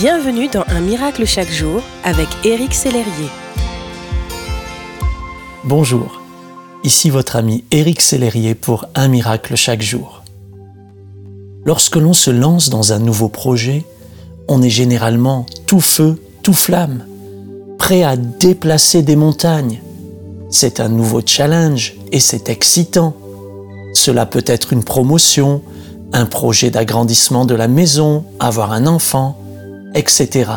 Bienvenue dans Un miracle chaque jour avec Éric Sellerier. Bonjour, ici votre ami Éric Sellerier pour Un miracle chaque jour. Lorsque l'on se lance dans un nouveau projet, on est généralement tout feu, tout flamme, prêt à déplacer des montagnes. C'est un nouveau challenge et c'est excitant. Cela peut être une promotion, un projet d'agrandissement de la maison, avoir un enfant, etc.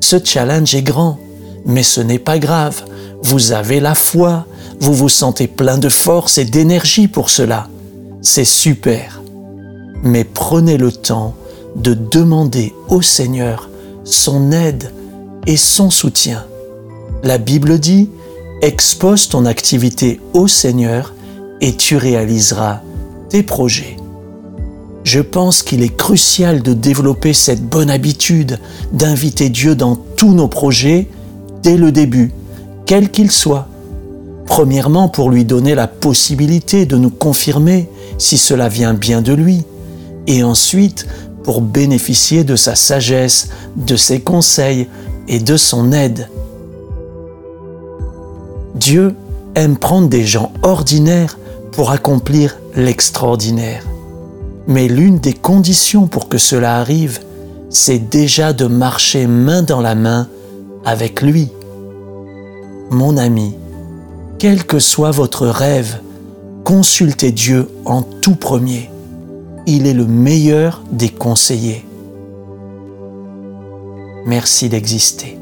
Ce challenge est grand, mais ce n'est pas grave. Vous avez la foi, vous vous sentez plein de force et d'énergie pour cela. C'est super. Mais prenez le temps de demander au Seigneur son aide et son soutien. La Bible dit, expose ton activité au Seigneur et tu réaliseras tes projets. Je pense qu'il est crucial de développer cette bonne habitude d'inviter Dieu dans tous nos projets dès le début, quel qu'il soit. Premièrement, pour lui donner la possibilité de nous confirmer si cela vient bien de lui, et ensuite pour bénéficier de sa sagesse, de ses conseils et de son aide. Dieu aime prendre des gens ordinaires pour accomplir l'extraordinaire. Mais l'une des conditions pour que cela arrive, c'est déjà de marcher main dans la main avec lui. Mon ami, quel que soit votre rêve, consultez Dieu en tout premier. Il est le meilleur des conseillers. Merci d'exister.